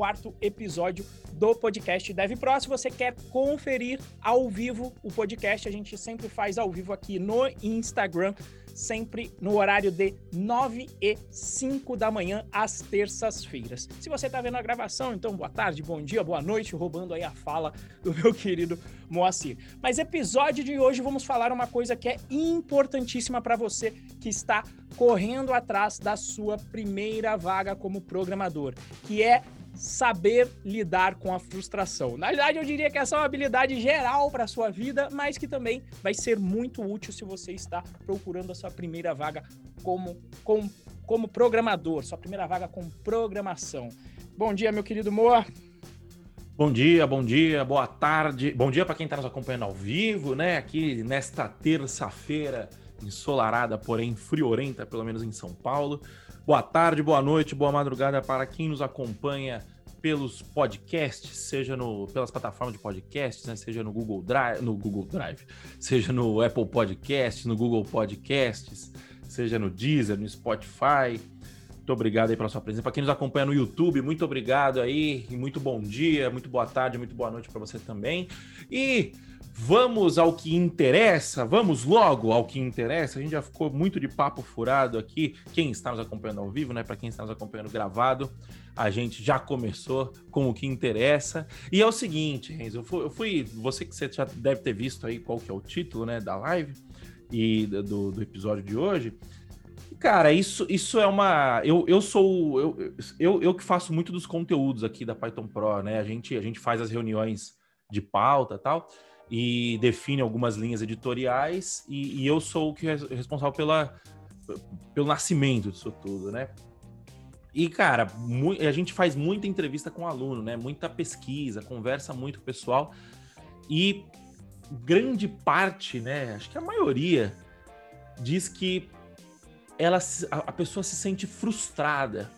quarto episódio do podcast Dev Pro. Se você quer conferir ao vivo o podcast, a gente sempre faz ao vivo aqui no Instagram, sempre no horário de 9 e 5 da manhã, às terças-feiras. Se você está vendo a gravação, então boa tarde, bom dia, boa noite, roubando aí a fala do meu querido Moacir. Mas episódio de hoje vamos falar uma coisa que é importantíssima para você que está correndo atrás da sua primeira vaga como programador, que é saber lidar com a frustração. Na verdade, eu diria que essa é uma habilidade geral para a sua vida, mas que também vai ser muito útil se você está procurando a sua primeira vaga como, como, como programador, sua primeira vaga com programação. Bom dia, meu querido Moa. Bom dia, bom dia, boa tarde. Bom dia para quem está nos acompanhando ao vivo, né? Aqui nesta terça-feira ensolarada, porém friorenta, pelo menos em São Paulo. Boa tarde, boa noite, boa madrugada para quem nos acompanha pelos podcasts, seja no, pelas plataformas de podcasts, né, seja no Google Drive, no Google Drive, seja no Apple Podcasts, no Google Podcasts, seja no Deezer, no Spotify. Muito obrigado aí pela sua presença. Para quem nos acompanha no YouTube, muito obrigado aí, e muito bom dia, muito boa tarde, muito boa noite para você também. E Vamos ao que interessa, vamos logo ao que interessa. A gente já ficou muito de papo furado aqui. Quem está nos acompanhando ao vivo, né? Para quem está nos acompanhando gravado, a gente já começou com o que interessa. E é o seguinte, Renzo, eu fui, eu fui, você que você já deve ter visto aí qual que é o título, né, da live e do, do episódio de hoje. Cara, isso, isso é uma. Eu, eu sou. Eu, eu, eu que faço muito dos conteúdos aqui da Python Pro, né? A gente, a gente faz as reuniões de pauta e tal e define algumas linhas editoriais, e, e eu sou o que é responsável pela, pelo nascimento disso tudo, né? E, cara, a gente faz muita entrevista com aluno, né? Muita pesquisa, conversa muito com o pessoal. E grande parte, né? Acho que a maioria diz que ela, a pessoa se sente frustrada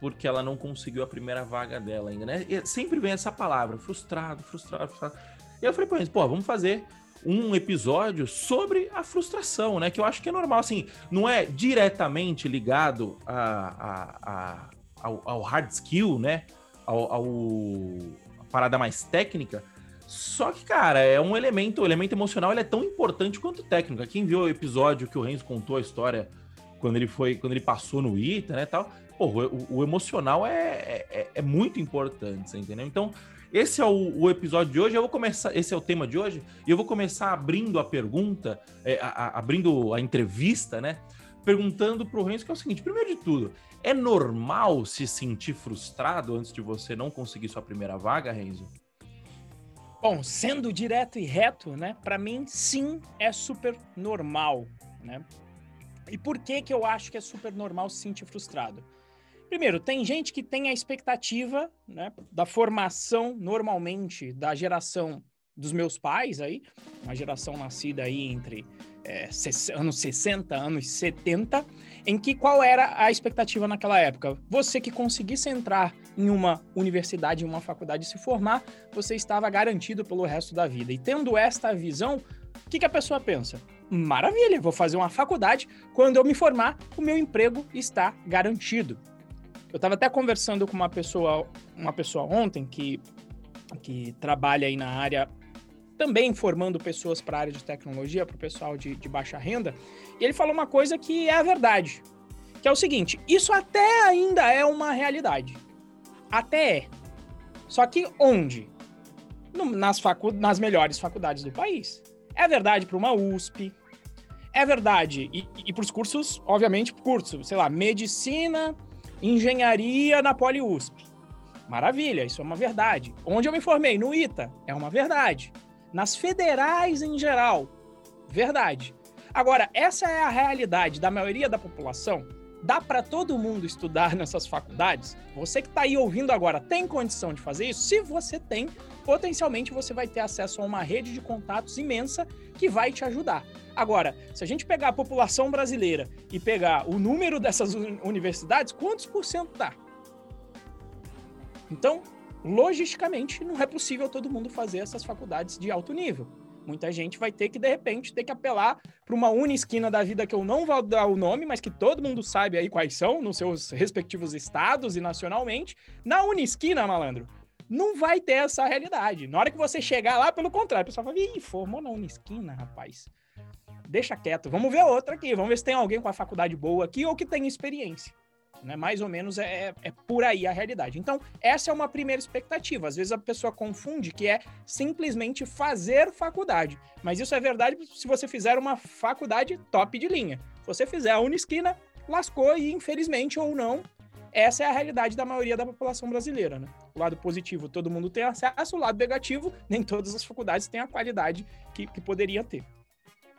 porque ela não conseguiu a primeira vaga dela ainda, né? E sempre vem essa palavra, frustrado, frustrado, frustrado. E eu falei pra eles, pô, vamos fazer um episódio sobre a frustração, né? Que eu acho que é normal, assim, não é diretamente ligado a, a, a ao, ao, hard skill, né? Ao, ao a parada mais técnica. Só que, cara, é um elemento, o elemento emocional ele é tão importante quanto técnico. Quem viu o episódio que o Renzo contou a história quando ele foi, quando ele passou no ITA, né, tal, pô, o, o emocional é, é, é, muito importante, você entendeu? Então, esse é o, o, episódio de hoje. Eu vou começar. Esse é o tema de hoje. E eu vou começar abrindo a pergunta, é, a, a, abrindo a entrevista, né? Perguntando para o Renzo que é o seguinte: primeiro de tudo, é normal se sentir frustrado antes de você não conseguir sua primeira vaga, Renzo? Bom, sendo direto e reto, né? Para mim, sim, é super normal, né? E por que que eu acho que é super normal se sentir frustrado? Primeiro, tem gente que tem a expectativa né, da formação normalmente da geração dos meus pais aí, uma geração nascida aí entre é, anos 60, anos 70, em que qual era a expectativa naquela época? Você que conseguisse entrar em uma universidade, em uma faculdade e se formar, você estava garantido pelo resto da vida. E tendo esta visão, o que, que a pessoa pensa? Maravilha, vou fazer uma faculdade, quando eu me formar, o meu emprego está garantido. Eu estava até conversando com uma pessoa, uma pessoa ontem que, que trabalha aí na área, também formando pessoas para a área de tecnologia, para o pessoal de, de baixa renda, e ele falou uma coisa que é a verdade, que é o seguinte: isso até ainda é uma realidade. Até é. Só que onde? No, nas, facu nas melhores faculdades do país. É verdade para uma USP, é verdade. E, e para os cursos, obviamente, cursos, sei lá, medicina, engenharia na PoliUSP. Maravilha, isso é uma verdade. Onde eu me formei? No ITA, é uma verdade. Nas federais em geral, verdade. Agora, essa é a realidade da maioria da população? Dá para todo mundo estudar nessas faculdades? Você que está aí ouvindo agora tem condição de fazer isso? Se você tem, potencialmente você vai ter acesso a uma rede de contatos imensa que vai te ajudar. Agora, se a gente pegar a população brasileira e pegar o número dessas universidades, quantos por cento dá? Então, logisticamente, não é possível todo mundo fazer essas faculdades de alto nível. Muita gente vai ter que, de repente, ter que apelar para uma esquina da vida que eu não vou dar o nome, mas que todo mundo sabe aí quais são, nos seus respectivos estados e nacionalmente. Na esquina, malandro, não vai ter essa realidade. Na hora que você chegar lá, pelo contrário, o pessoal fala, ih, formou na esquina, rapaz. Deixa quieto, vamos ver outra aqui, vamos ver se tem alguém com a faculdade boa aqui ou que tem experiência. Né? Mais ou menos é, é, é por aí a realidade. Então, essa é uma primeira expectativa. Às vezes a pessoa confunde que é simplesmente fazer faculdade. Mas isso é verdade se você fizer uma faculdade top de linha. Se você fizer a Unisquina, lascou e, infelizmente ou não, essa é a realidade da maioria da população brasileira. Né? O lado positivo, todo mundo tem acesso, o lado negativo, nem todas as faculdades têm a qualidade que, que poderia ter.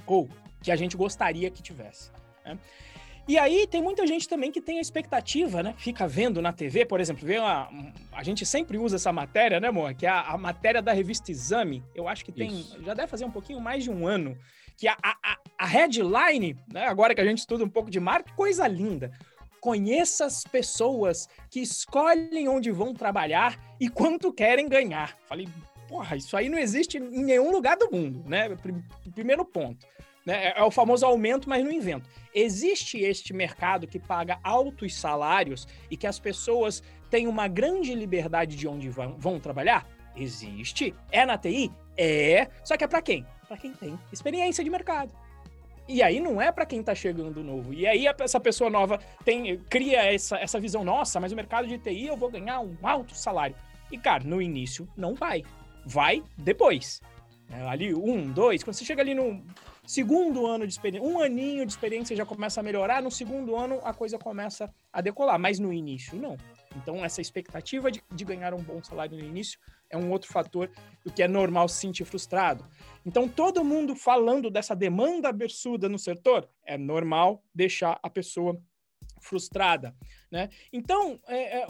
Ou que a gente gostaria que tivesse. Né? E aí tem muita gente também que tem a expectativa, né? Fica vendo na TV, por exemplo, vê uma, a gente sempre usa essa matéria, né, amor? Que é a, a matéria da revista Exame. Eu acho que tem, Isso. já deve fazer um pouquinho mais de um ano, que a, a, a headline, né, agora que a gente estuda um pouco de marketing, coisa linda. Conheça as pessoas que escolhem onde vão trabalhar e quanto querem ganhar. Falei, porra, isso aí não existe em nenhum lugar do mundo, né? Primeiro ponto. Né? É o famoso aumento, mas no invento. Existe este mercado que paga altos salários e que as pessoas têm uma grande liberdade de onde vão, vão trabalhar? Existe. É na TI? É. Só que é para quem? Para quem tem experiência de mercado. E aí não é para quem tá chegando novo. E aí essa pessoa nova tem cria essa, essa visão, nossa, mas o mercado de TI eu vou ganhar um alto salário. E, cara, no início não vai. Vai depois. É, ali, um, dois, quando você chega ali no Segundo ano de experiência, um aninho de experiência já começa a melhorar, no segundo ano a coisa começa a decolar, mas no início não. Então, essa expectativa de, de ganhar um bom salário no início é um outro fator do que é normal se sentir frustrado. Então, todo mundo falando dessa demanda absurda no setor, é normal deixar a pessoa frustrada, né? Então, é, é,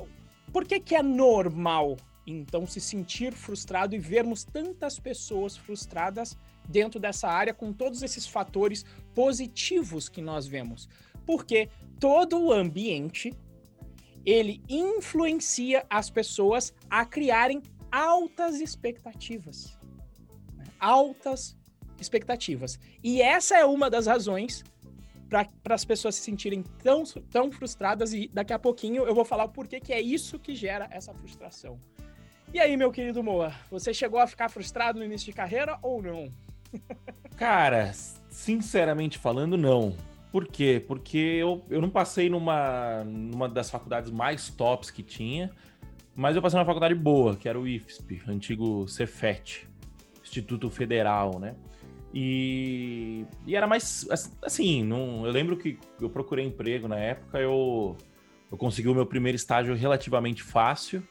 por que que é normal, então, se sentir frustrado e vermos tantas pessoas frustradas dentro dessa área com todos esses fatores positivos que nós vemos. Porque todo o ambiente ele influencia as pessoas a criarem altas expectativas. Né? Altas expectativas. E essa é uma das razões para as pessoas se sentirem tão, tão frustradas e daqui a pouquinho eu vou falar o porquê que é isso que gera essa frustração. E aí, meu querido Moa, você chegou a ficar frustrado no início de carreira ou não? Cara, sinceramente falando, não. Por quê? Porque eu, eu não passei numa, numa das faculdades mais tops que tinha, mas eu passei numa faculdade boa, que era o IFSP, antigo Cefet, Instituto Federal, né? E, e era mais assim, não, eu lembro que eu procurei emprego na época, eu, eu consegui o meu primeiro estágio relativamente fácil.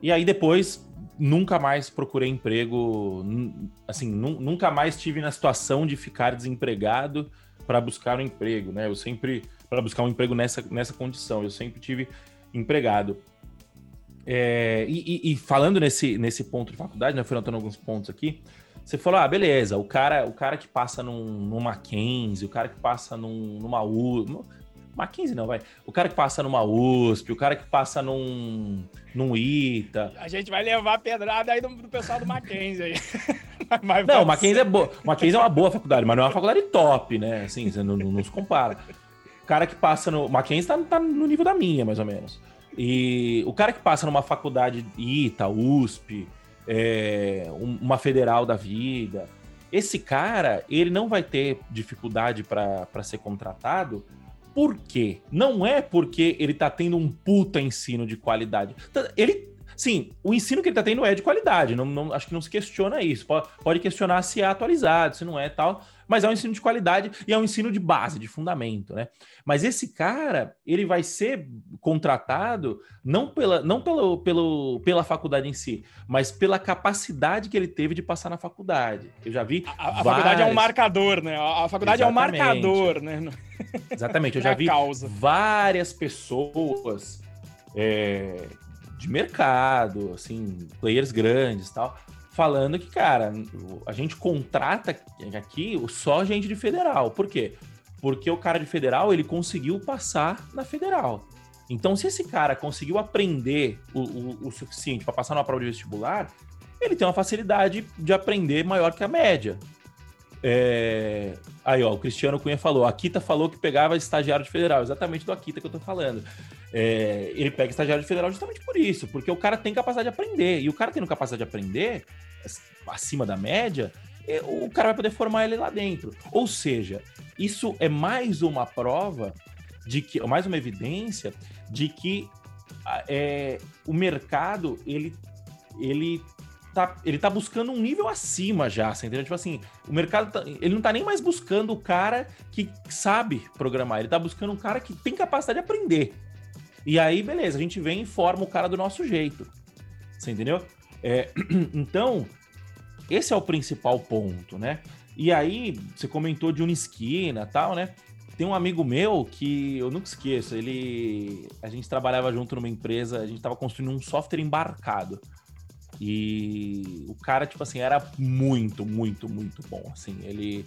E aí depois nunca mais procurei emprego, assim, nunca mais tive na situação de ficar desempregado para buscar um emprego, né? Eu sempre para buscar um emprego nessa, nessa condição, eu sempre tive empregado. É, e, e, falando nesse, nesse ponto de faculdade, né? Fui anotando alguns pontos aqui. Você falou, ah, beleza, o cara, o cara que passa num, num Mackenzie, o cara que passa num, numa U, Mackenzie não, vai. O cara que passa numa USP, o cara que passa num, num ITA. A gente vai levar a pedrada aí do, do pessoal do Mackenzie aí. mas não, Mackenzie é boa. Mackenzie é uma boa faculdade, mas não é uma faculdade top, né? Assim, você não, não, não se compara. O cara que passa no. Mackenzie tá, tá no nível da minha, mais ou menos. E o cara que passa numa faculdade ITA, USP, é, uma federal da vida, esse cara, ele não vai ter dificuldade para ser contratado por quê? Não é porque ele tá tendo um puta ensino de qualidade. Tá, ele Sim, o ensino que ele tá tendo é de qualidade, não, não, acho que não se questiona isso. Pode, pode questionar se é atualizado, se não é tal, mas é um ensino de qualidade e é um ensino de base, de fundamento, né? Mas esse cara, ele vai ser contratado não pela, não pelo, pelo, pela faculdade em si, mas pela capacidade que ele teve de passar na faculdade. Eu já vi. A, a faculdade é um marcador, né? A faculdade Exatamente. é um marcador, né? Exatamente, eu já vi causa. várias pessoas é, de mercado, assim, players grandes tal, falando que, cara, a gente contrata aqui só gente de federal. Por quê? Porque o cara de federal, ele conseguiu passar na federal. Então, se esse cara conseguiu aprender o, o, o suficiente para passar numa prova de vestibular, ele tem uma facilidade de aprender maior que a média. É... Aí, ó, o Cristiano Cunha falou: a Akita falou que pegava estagiário de federal, exatamente do Akita que eu tô falando. É... Ele pega estagiário de federal justamente por isso, porque o cara tem capacidade de aprender. E o cara tendo capacidade de aprender, acima da média, o cara vai poder formar ele lá dentro. Ou seja, isso é mais uma prova de que, mais uma evidência de que é, o mercado ele, ele tá, ele tá buscando um nível acima já, você entendeu? Tipo assim, o mercado, tá, ele não tá nem mais buscando o cara que sabe programar, ele tá buscando um cara que tem capacidade de aprender. E aí, beleza, a gente vem e forma o cara do nosso jeito. Você entendeu? É, então, esse é o principal ponto, né? E aí, você comentou de Unisquina tal, né? Tem um amigo meu que eu nunca esqueço, ele. A gente trabalhava junto numa empresa, a gente estava construindo um software embarcado. E o cara, tipo assim, era muito, muito, muito bom. Assim, ele,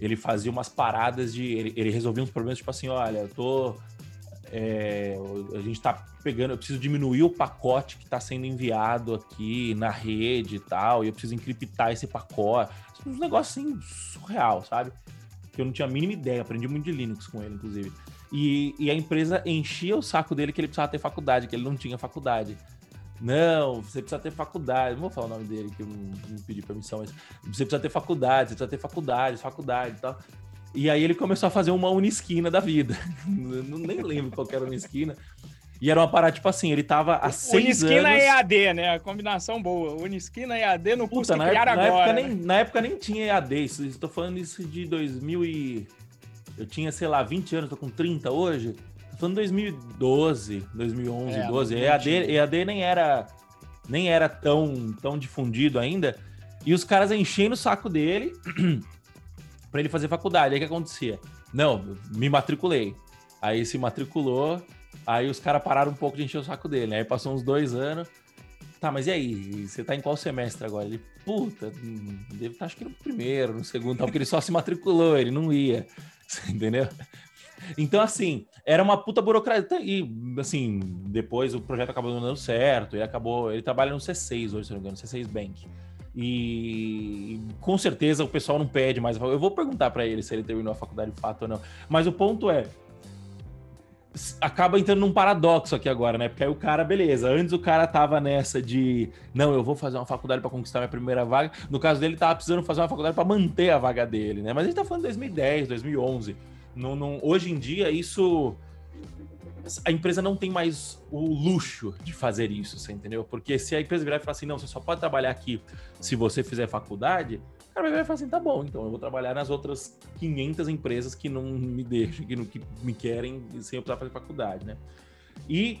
ele fazia umas paradas de. Ele, ele resolvia uns problemas, tipo assim, olha, eu tô. É, a gente tá pegando, eu preciso diminuir o pacote que está sendo enviado aqui na rede e tal, e eu preciso encriptar esse pacote. Uns negócios assim, surreal, sabe? Que eu não tinha a mínima ideia, aprendi muito de Linux com ele, inclusive. E, e a empresa enchia o saco dele que ele precisava ter faculdade, que ele não tinha faculdade. Não, você precisa ter faculdade. Não vou falar o nome dele, que eu não, não pedi permissão, mas você precisa ter faculdade, você precisa ter faculdade, faculdade e tal. E aí ele começou a fazer uma unisquina da vida. não, nem lembro qual era a unisquina. E era uma parada, tipo assim, ele tava há seis Unisquina anos... Unisquina EAD, né? A combinação boa. Unisquina EAD no curso Puta, que criaram época, agora. Na época, nem, na época nem tinha EAD. Isso, estou falando isso de 2000 e... Eu tinha, sei lá, 20 anos, tô com 30 hoje. Tô falando 2012, 2011, é, 12. EAD, EAD nem era nem era tão, tão difundido ainda. E os caras enchendo o saco dele para ele fazer faculdade. Aí o que acontecia? Não, me matriculei. Aí se matriculou, aí os caras pararam um pouco de encher o saco dele. Aí passou uns dois anos. Tá, mas e aí? Você tá em qual semestre agora? Ele, puta, deve estar tá, acho que no primeiro, no segundo, porque ele só se matriculou, ele não ia. Entendeu? Então, assim, era uma puta burocracia. E, assim, depois o projeto acabou não dando certo. Ele acabou. Ele trabalha no C6 hoje, se não me engano, C6 Bank. E com certeza o pessoal não pede mais. Eu vou perguntar para ele se ele terminou a faculdade de fato ou não. Mas o ponto é. Acaba entrando num paradoxo aqui agora, né? Porque aí o cara, beleza. Antes o cara tava nessa de não, eu vou fazer uma faculdade para conquistar minha primeira vaga. No caso dele, tava precisando fazer uma faculdade para manter a vaga dele, né? Mas a gente tá falando de 2010, 2011. Não, não, hoje em dia, isso. A empresa não tem mais o luxo de fazer isso, você entendeu? Porque se a empresa virar e falar assim, não, você só pode trabalhar aqui se você fizer faculdade, o cara vai falar assim, tá bom, então eu vou trabalhar nas outras 500 empresas que não me deixam, que, não, que me querem sem eu precisar fazer faculdade, né? E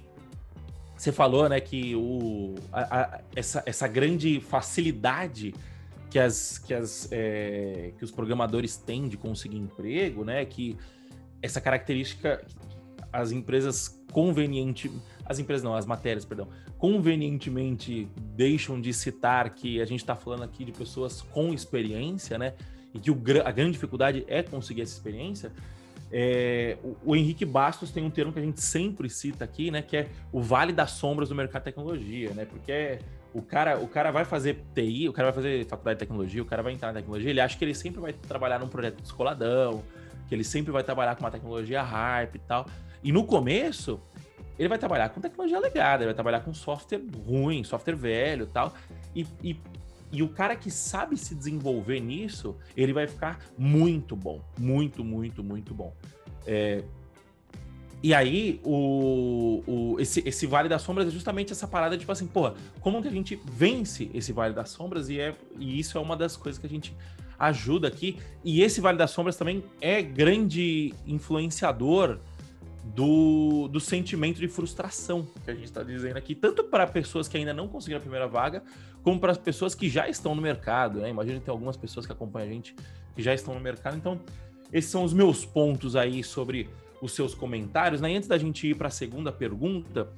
você falou, né, que o, a, a, essa, essa grande facilidade que, as, que, as, é, que os programadores têm de conseguir emprego, né? Que essa característica as empresas conveniente, as empresas não, as matérias, perdão, convenientemente deixam de citar que a gente está falando aqui de pessoas com experiência, né? E que o, a grande dificuldade é conseguir essa experiência. É, o, o, Henrique Bastos tem um termo que a gente sempre cita aqui, né? Que é o vale das sombras do mercado de tecnologia, né? Porque é, o cara, o cara vai fazer TI, o cara vai fazer faculdade de tecnologia, o cara vai entrar na tecnologia, ele acha que ele sempre vai trabalhar num projeto descoladão, que ele sempre vai trabalhar com uma tecnologia hype e tal. E no começo, ele vai trabalhar com tecnologia legada, ele vai trabalhar com software ruim, software velho tal. E, e, e o cara que sabe se desenvolver nisso, ele vai ficar muito bom. Muito, muito, muito bom. É, e aí, o, o, esse, esse Vale das Sombras é justamente essa parada, tipo assim, pô, como que a gente vence esse Vale das Sombras? E, é, e isso é uma das coisas que a gente ajuda aqui. E esse Vale das Sombras também é grande influenciador do, do sentimento de frustração que a gente está dizendo aqui, tanto para pessoas que ainda não conseguiram a primeira vaga, como para as pessoas que já estão no mercado, né? Imagina que tem algumas pessoas que acompanham a gente que já estão no mercado. Então, esses são os meus pontos aí sobre os seus comentários. Né? E antes da gente ir para a segunda pergunta,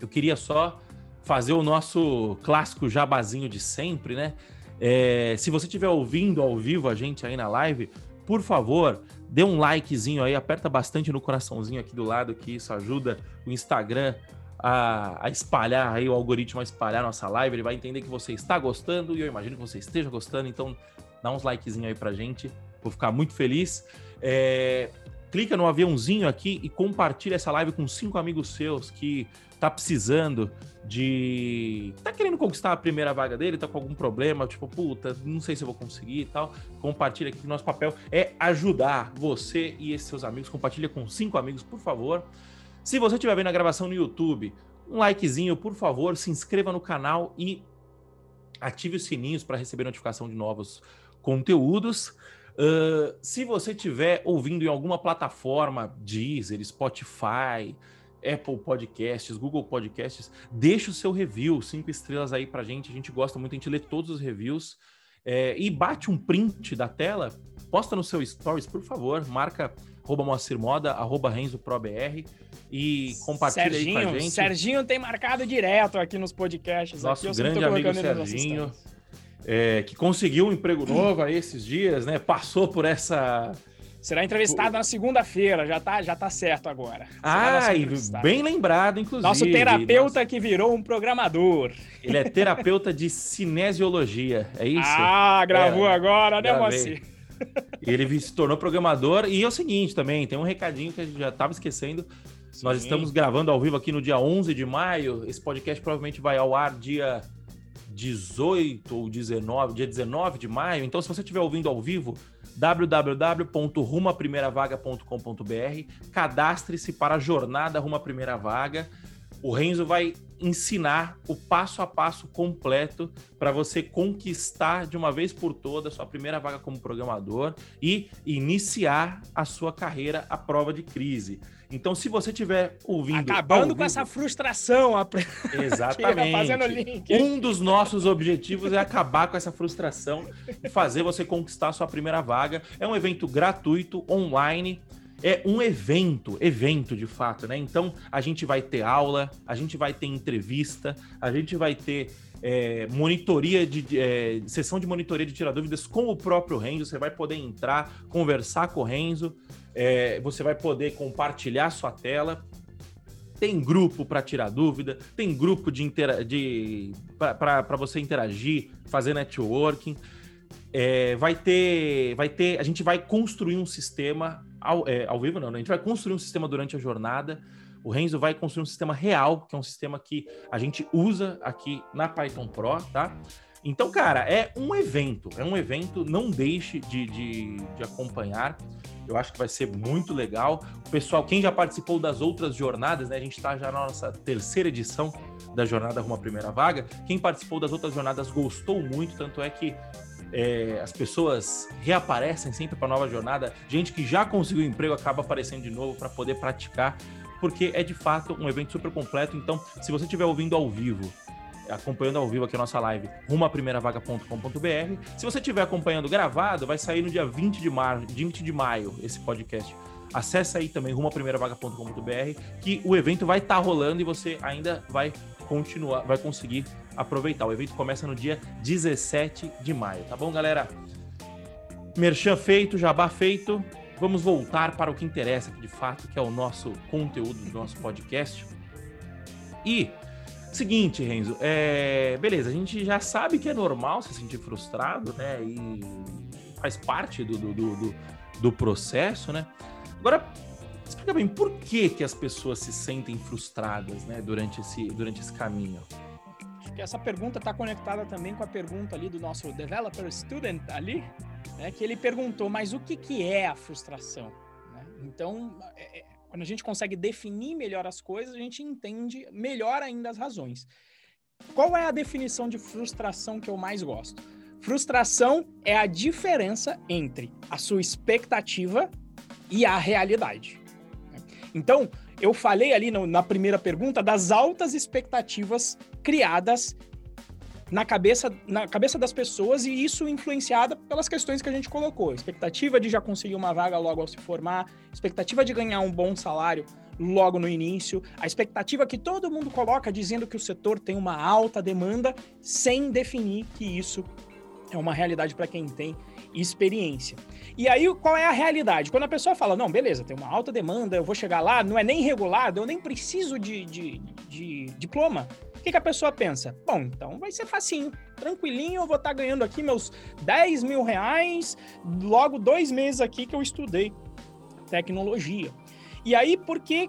eu queria só fazer o nosso clássico jabazinho de sempre, né? É, se você estiver ouvindo ao vivo a gente aí na live, por favor, dê um likezinho aí, aperta bastante no coraçãozinho aqui do lado, que isso ajuda o Instagram a, a, espalhar aí o algoritmo a espalhar nossa live, ele vai entender que você está gostando e eu imagino que você esteja gostando, então dá uns likezinho aí pra gente, vou ficar muito feliz. É, clica no aviãozinho aqui e compartilha essa live com cinco amigos seus que tá precisando de. tá querendo conquistar a primeira vaga dele, tá com algum problema, tipo, puta, não sei se eu vou conseguir e tal. Compartilha aqui nosso papel é ajudar você e esses seus amigos. Compartilha com cinco amigos, por favor. Se você estiver vendo a gravação no YouTube, um likezinho, por favor, se inscreva no canal e ative os sininhos para receber notificação de novos conteúdos. Uh, se você estiver ouvindo em alguma plataforma, Deezer, Spotify, Apple Podcasts, Google Podcasts, deixa o seu review, cinco estrelas aí pra gente. A gente gosta muito, a gente lê todos os reviews. É, e bate um print da tela, posta no seu stories, por favor, marca arroba Moacir Moda, arroba Renzo ProBR e compartilha Serginho, aí com a gente. Serginho tem marcado direto aqui nos podcasts. Nosso aqui, grande amigo Serginho, é, que conseguiu um emprego novo aí esses dias, né? Passou por essa Será entrevistado na segunda-feira, já tá, já tá certo agora. ah, bem lembrado, inclusive. Nosso terapeuta Nossa. que virou um programador. Ele é terapeuta de cinesiologia, é isso? Ah, gravou é, agora, né, Moacir? Ele se tornou programador. E é o seguinte também, tem um recadinho que a gente já estava esquecendo. Sim. Nós estamos gravando ao vivo aqui no dia 11 de maio. Esse podcast provavelmente vai ao ar dia 18 ou 19, dia 19 de maio. Então, se você estiver ouvindo ao vivo, www.rumaprimeiravaga.com.br, cadastre-se para a jornada Rumo à Primeira Vaga. O Renzo vai ensinar o passo a passo completo para você conquistar de uma vez por todas sua primeira vaga como programador e iniciar a sua carreira à prova de crise. Então, se você estiver ouvindo. Acabando vivo, com essa frustração. Exatamente. fazendo link. Um dos nossos objetivos é acabar com essa frustração e fazer você conquistar a sua primeira vaga. É um evento gratuito, online é um evento, evento de fato, né? Então a gente vai ter aula, a gente vai ter entrevista, a gente vai ter é, monitoria de é, sessão de monitoria de tirar dúvidas com o próprio Renzo. Você vai poder entrar, conversar com o Renzo, é, você vai poder compartilhar sua tela. Tem grupo para tirar dúvida, tem grupo de, de para você interagir, fazer networking. É, vai ter, vai ter, a gente vai construir um sistema ao, é, ao vivo, não, né? a gente vai construir um sistema durante a jornada. O Renzo vai construir um sistema real, que é um sistema que a gente usa aqui na Python Pro, tá? Então, cara, é um evento, é um evento, não deixe de, de, de, acompanhar. Eu acho que vai ser muito legal. O pessoal, quem já participou das outras jornadas, né? A gente está já na nossa terceira edição da Jornada Rumo à Primeira Vaga. Quem participou das outras jornadas gostou muito, tanto é que é, as pessoas reaparecem sempre para nova jornada. Gente que já conseguiu emprego acaba aparecendo de novo para poder praticar, porque é de fato um evento super completo. Então, se você estiver ouvindo ao vivo, acompanhando ao vivo aqui a nossa live, rumo à vaga.com.br. Se você estiver acompanhando gravado, vai sair no dia 20 de, mar... 20 de maio esse podcast. Acesse aí também rumo à vaga.com.br que o evento vai estar tá rolando e você ainda vai continuar, vai conseguir aproveitar. O evento começa no dia 17 de maio, tá bom, galera? Merchan feito, jabá feito. Vamos voltar para o que interessa de fato, que é o nosso conteúdo do nosso podcast. E seguinte, Renzo, é... beleza, a gente já sabe que é normal se sentir frustrado, né? E faz parte do, do, do, do processo, né? Agora, explica bem, por que, que as pessoas se sentem frustradas, né, durante esse, durante esse caminho? Essa pergunta está conectada também com a pergunta ali do nosso developer student ali, né, que ele perguntou, mas o que, que é a frustração? Né? Então, é, é, quando a gente consegue definir melhor as coisas, a gente entende melhor ainda as razões. Qual é a definição de frustração que eu mais gosto? Frustração é a diferença entre a sua expectativa e a realidade. Então, eu falei ali no, na primeira pergunta das altas expectativas criadas na cabeça, na cabeça das pessoas e isso influenciada pelas questões que a gente colocou. Expectativa de já conseguir uma vaga logo ao se formar, expectativa de ganhar um bom salário logo no início, a expectativa que todo mundo coloca dizendo que o setor tem uma alta demanda sem definir que isso é uma realidade para quem tem experiência. E aí, qual é a realidade? Quando a pessoa fala, não, beleza, tem uma alta demanda, eu vou chegar lá, não é nem regulado, eu nem preciso de, de, de diploma. O que, que, a pessoa pensa? Bom, então vai ser facinho, tranquilinho, eu vou estar tá ganhando aqui meus 10 mil reais, logo dois meses aqui que eu estudei tecnologia. E aí, por que,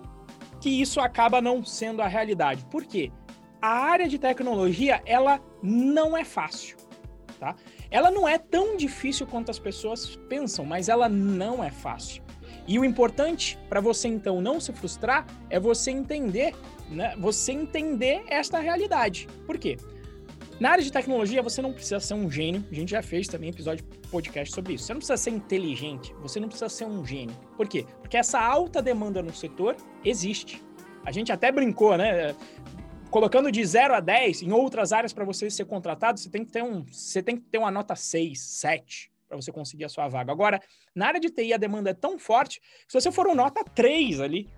que isso acaba não sendo a realidade? Por quê? A área de tecnologia, ela não é fácil, tá? Ela não é tão difícil quanto as pessoas pensam, mas ela não é fácil. E o importante para você então não se frustrar é você entender, né? Você entender esta realidade. Por quê? Na área de tecnologia, você não precisa ser um gênio. A gente já fez também episódio podcast sobre isso. Você não precisa ser inteligente, você não precisa ser um gênio. Por quê? Porque essa alta demanda no setor existe. A gente até brincou, né? Colocando de 0 a 10 em outras áreas para você ser contratado, você tem que ter um, você tem que ter uma nota 6, 7 para você conseguir a sua vaga. Agora, na área de TI a demanda é tão forte, se você for um nota 3 ali,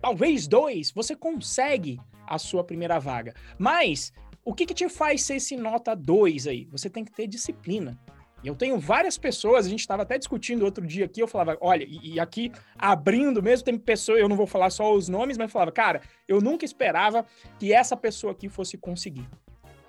talvez 2, você consegue a sua primeira vaga. Mas o que, que te faz ser esse nota 2 aí? Você tem que ter disciplina. Eu tenho várias pessoas, a gente estava até discutindo outro dia aqui, eu falava, olha, e, e, aqui abrindo mesmo, tem pessoa, eu não vou falar só os nomes, mas falava, cara, eu nunca esperava que essa pessoa aqui fosse conseguir.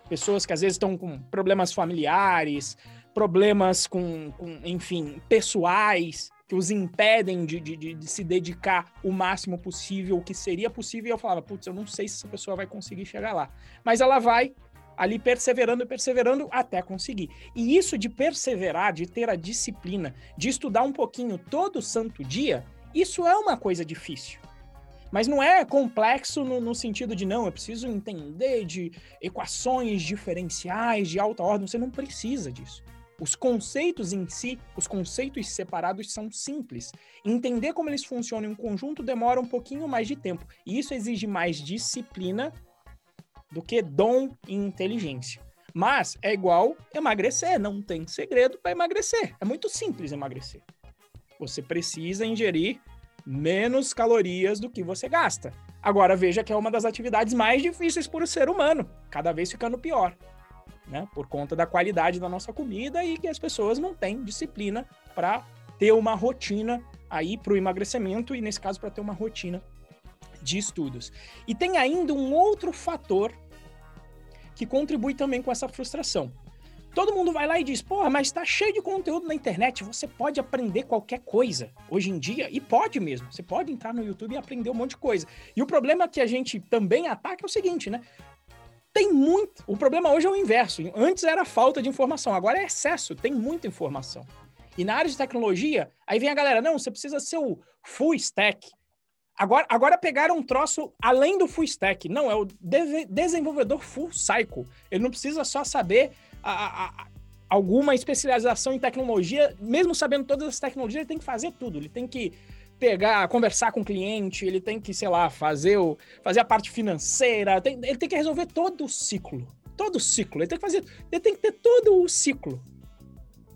Pessoas que às vezes estão com problemas familiares, problemas com, com enfim, pessoais, que os impedem de, de, de, se dedicar o máximo possível, o que seria possível, e eu falava, putz, eu não sei se essa pessoa vai conseguir chegar lá. Mas ela vai, ali perseverando perseverando até conseguir. E isso de perseverar, de ter a disciplina, de estudar um pouquinho todo santo dia, isso é uma coisa difícil. Mas não é complexo no, no, sentido de não, eu preciso entender de equações diferenciais de alta ordem. Você não precisa disso. Os conceitos em si, os conceitos separados são simples. Entender como eles funcionam em conjunto demora um pouquinho mais de tempo. E isso exige mais disciplina do que dom e inteligência. Mas é igual emagrecer, não tem segredo para emagrecer. É muito simples emagrecer. Você precisa ingerir menos calorias do que você gasta. Agora veja que é uma das atividades mais difíceis para o ser humano, cada vez ficando pior, né? Por conta da qualidade da nossa comida e que as pessoas não têm disciplina para ter uma rotina aí para o emagrecimento e nesse caso para ter uma rotina de estudos. E tem ainda um outro fator que contribui também com essa frustração. Todo mundo vai lá e diz, porra, mas tá cheio de conteúdo na internet, você pode aprender qualquer coisa hoje em dia, e pode mesmo, você pode entrar no YouTube e aprender um monte de coisa. E o problema que a gente também ataca é o seguinte, né? Tem muito. O problema hoje é o inverso. Antes era falta de informação, agora é excesso, tem muita informação. E na área de tecnologia, aí vem a galera, não, você precisa ser o full stack. Agora, agora pegaram um troço além do full stack. Não, é o de desenvolvedor full cycle. Ele não precisa só saber a, a, a, alguma especialização em tecnologia, mesmo sabendo todas as tecnologias, ele tem que fazer tudo. Ele tem que pegar, conversar com o cliente, ele tem que, sei lá, fazer, o, fazer a parte financeira, tem, ele tem que resolver todo o ciclo. Todo o ciclo. Ele tem que fazer. Ele tem que ter todo o ciclo.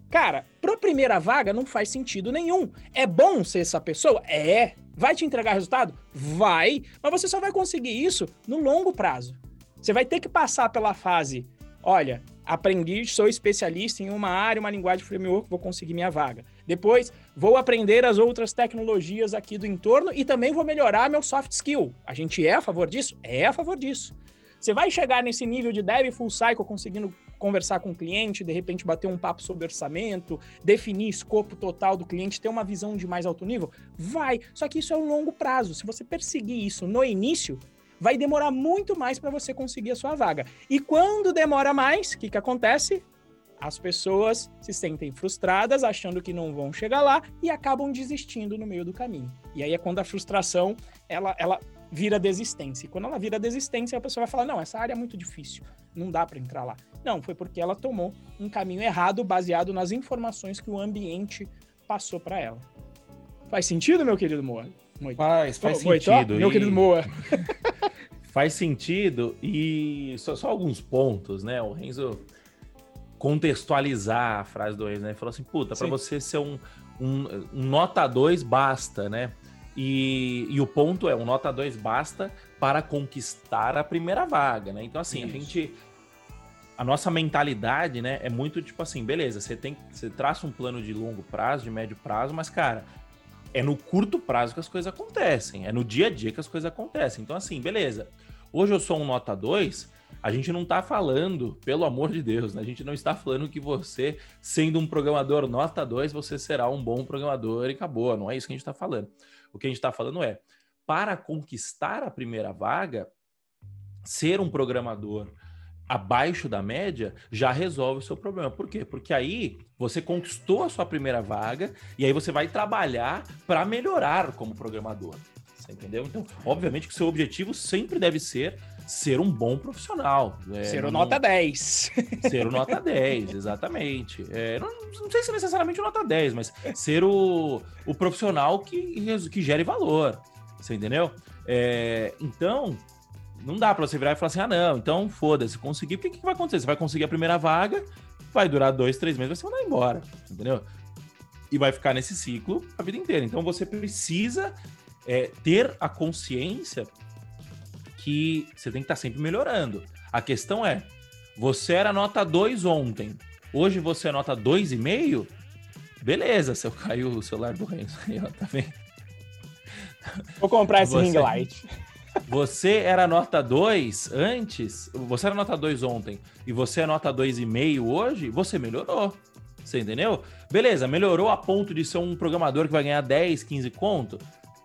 Cara, para primeira vaga não faz sentido nenhum. É bom ser essa pessoa? É. Vai te entregar resultado? Vai. Mas você só vai conseguir isso no longo prazo. Você vai ter que passar pela fase, olha, aprendi, sou especialista em uma área, uma linguagem framework, vou conseguir minha vaga. Depois, vou aprender as outras tecnologias aqui do entorno e também vou melhorar meu soft skill. A gente é a favor disso? É a favor disso. Você vai chegar nesse nível de dev full cycle conseguindo conversar com o cliente, de repente bater um papo sobre orçamento, definir escopo total do cliente, ter uma visão de mais alto nível? Vai. Só que isso é um longo prazo. Se você perseguir isso no início, vai demorar muito mais para você conseguir a sua vaga. E quando demora mais, o que, que acontece? As pessoas se sentem frustradas, achando que não vão chegar lá e acabam desistindo no meio do caminho. E aí é quando a frustração ela, ela vira desistência. E quando ela vira desistência, a pessoa vai falar: não, essa área é muito difícil, não dá para entrar lá. Não, foi porque ela tomou um caminho errado baseado nas informações que o ambiente passou para ela. Faz sentido, meu querido Moa? Muito. Faz, faz sentido. Meu querido Moa. faz sentido e só, só, alguns pontos, né? O Renzo contextualizar a frase do Renzo, né? Falou assim, puta, para você ser um, um, um nota 2 basta, né? E, e, o ponto é, um nota 2 basta para conquistar a primeira vaga, né? Então, assim, Isso. a gente a nossa mentalidade, né, é muito tipo assim, beleza, você tem, você traça um plano de longo prazo, de médio prazo, mas cara, é no curto prazo que as coisas acontecem, é no dia a dia que as coisas acontecem. Então assim, beleza. Hoje eu sou um nota 2, a gente não está falando, pelo amor de Deus, né? a gente não está falando que você, sendo um programador nota 2, você será um bom programador e acabou. Não é isso que a gente está falando. O que a gente está falando é, para conquistar a primeira vaga, ser um programador abaixo da média já resolve o seu problema. Por quê? Porque aí você conquistou a sua primeira vaga e aí você vai trabalhar para melhorar como programador. Entendeu? Então, obviamente que o seu objetivo sempre deve ser ser um bom profissional. É, ser o nota 10. Ser o nota 10, exatamente. É, não, não, sei se necessariamente o nota 10, mas ser o, o profissional que, que gere valor. Você entendeu? É, então, não dá para você virar e falar assim: ah, não, então foda-se, conseguir. O que, vai acontecer? Você vai conseguir a primeira vaga, vai durar dois, três meses, você vai mandar embora, entendeu? E vai ficar nesse ciclo a vida inteira. Então você precisa é, ter a consciência que você tem que estar tá sempre melhorando. A questão é: você era nota 2 ontem, hoje você é nota 2,5? Beleza, se eu caiu o celular do Renzo aí, ó, tá vendo? Vou comprar esse você... ring light. Você era nota 2 antes, você era nota 2 ontem, e você é nota 2,5 hoje, você melhorou. Você entendeu? Beleza, melhorou a ponto de ser um programador que vai ganhar 10, 15 conto?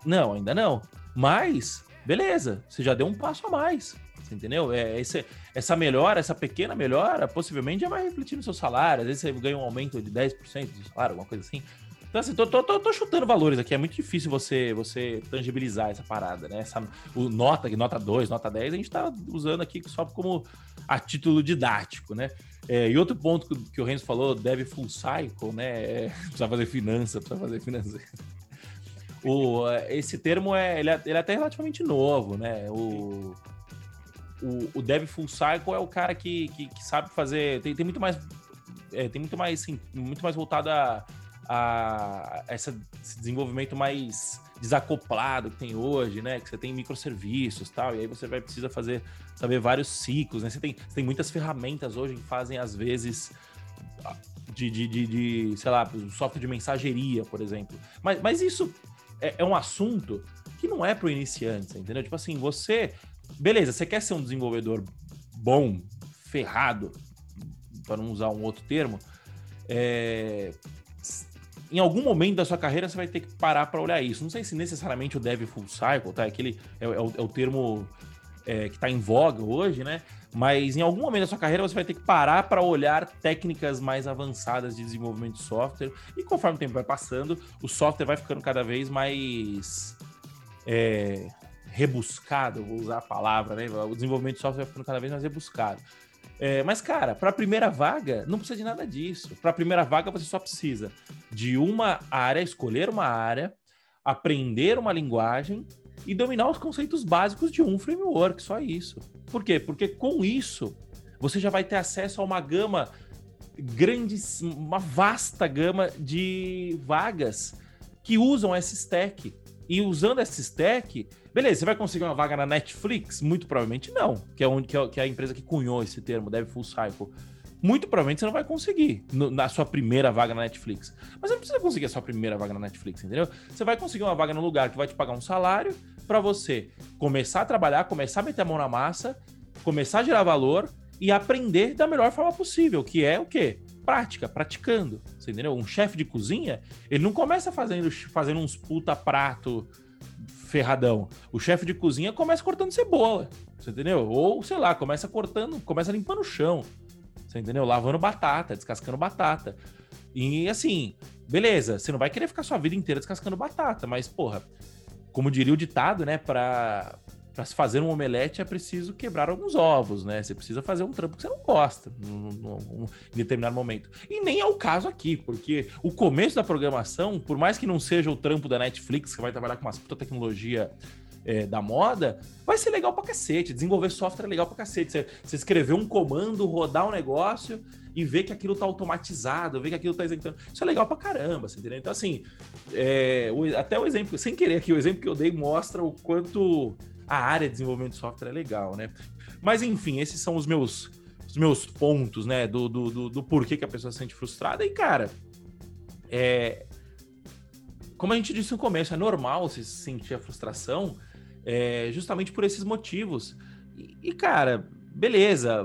Não, ainda não. Mas, beleza, você já deu um passo a mais. Entendeu? É, esse, essa melhora, essa pequena melhora, possivelmente já vai refletir no seu salário. Às vezes você ganha um aumento de 10% do salário, alguma coisa assim. Então, assim, tô, tô, tô, tô, chutando valores aqui. É muito difícil você você tangibilizar essa parada, né? Essa, o nota, nota 2, nota 10, a gente tá usando aqui só como a título didático, né? É, e outro ponto que, que o Renzo falou, deve full cycle, né? É, precisa fazer finança, precisa fazer financeiro. O, esse termo é ele, é, ele é até relativamente novo, né? O, o, o dev full cycle é o cara que, que, que sabe fazer. Tem, tem muito mais. É, tem muito mais, sim, muito mais voltado a a essa, esse desenvolvimento mais desacoplado que tem hoje, né? Que você tem microserviços tal, e aí você vai precisar fazer, saber vários ciclos, né? Você tem, você tem muitas ferramentas hoje que fazem, às vezes, de, de, de, de sei lá, software de mensageria, por exemplo. Mas, mas isso é, é um assunto que não é para o iniciante, entendeu? Tipo assim, você, beleza, você quer ser um desenvolvedor bom, ferrado, para não usar um outro termo, é, em algum momento da sua carreira você vai ter que parar para olhar isso. Não sei se necessariamente o dev full cycle, tá? Aquele é, é, o, é o, termo é, que está em voga hoje, né? Mas em algum momento da sua carreira você vai ter que parar para olhar técnicas mais avançadas de desenvolvimento de software. E conforme o tempo vai passando, o software vai ficando cada vez mais é, rebuscado, vou usar a palavra, né? O desenvolvimento de software vai ficando cada vez mais rebuscado. É, mas, cara, para a primeira vaga, não precisa de nada disso. Para a primeira vaga, você só precisa de uma área, escolher uma área, aprender uma linguagem e dominar os conceitos básicos de um framework, só isso. Por quê? Porque com isso, você já vai ter acesso a uma gama grande, uma vasta gama de vagas que usam esse stack. E usando esse stack, beleza, você vai conseguir uma vaga na Netflix? Muito provavelmente não, que é, onde, que é, que é a empresa que cunhou esse termo, Dev Full Cycle. Muito provavelmente você não vai conseguir no, na sua primeira vaga na Netflix. Mas você não precisa conseguir a sua primeira vaga na Netflix, entendeu? Você vai conseguir uma vaga no lugar que vai te pagar um salário para você começar a trabalhar, começar a meter a mão na massa, começar a gerar valor e aprender da melhor forma possível, que é o quê? prática, praticando. Você entendeu? Um chefe de cozinha, ele não começa fazendo, fazendo uns puta prato ferradão. O chefe de cozinha começa cortando cebola. Você entendeu? Ou, sei lá, começa cortando, começa limpando o chão. Você entendeu? Lavando batata, descascando batata. E assim, beleza, você não vai querer ficar sua vida inteira descascando batata, mas, porra, como diria o ditado, né, pra, para se fazer um omelete é preciso quebrar alguns ovos, né? Você precisa fazer um trampo que você não gosta em determinado momento. E nem é o caso aqui, porque o começo da programação, por mais que não seja o trampo da Netflix, que vai trabalhar com uma puta tecnologia é, da moda, vai ser legal pra cacete. Desenvolver software é legal pra cacete. Você, escrever um comando, rodar um negócio e ver que aquilo tá automatizado, ver que aquilo tá executando. Isso é legal pra caramba, você entendeu? Então, assim, é, o, até o exemplo, sem querer aqui, o exemplo que eu dei mostra o quanto a área de desenvolvimento de software é legal, né? Mas enfim, esses são os meus os meus pontos, né, do, do, do, do, porquê que a pessoa se sente frustrada. E, cara, é. Como a gente disse no começo, é normal se sentir a frustração é, justamente por esses motivos. E, e cara, beleza.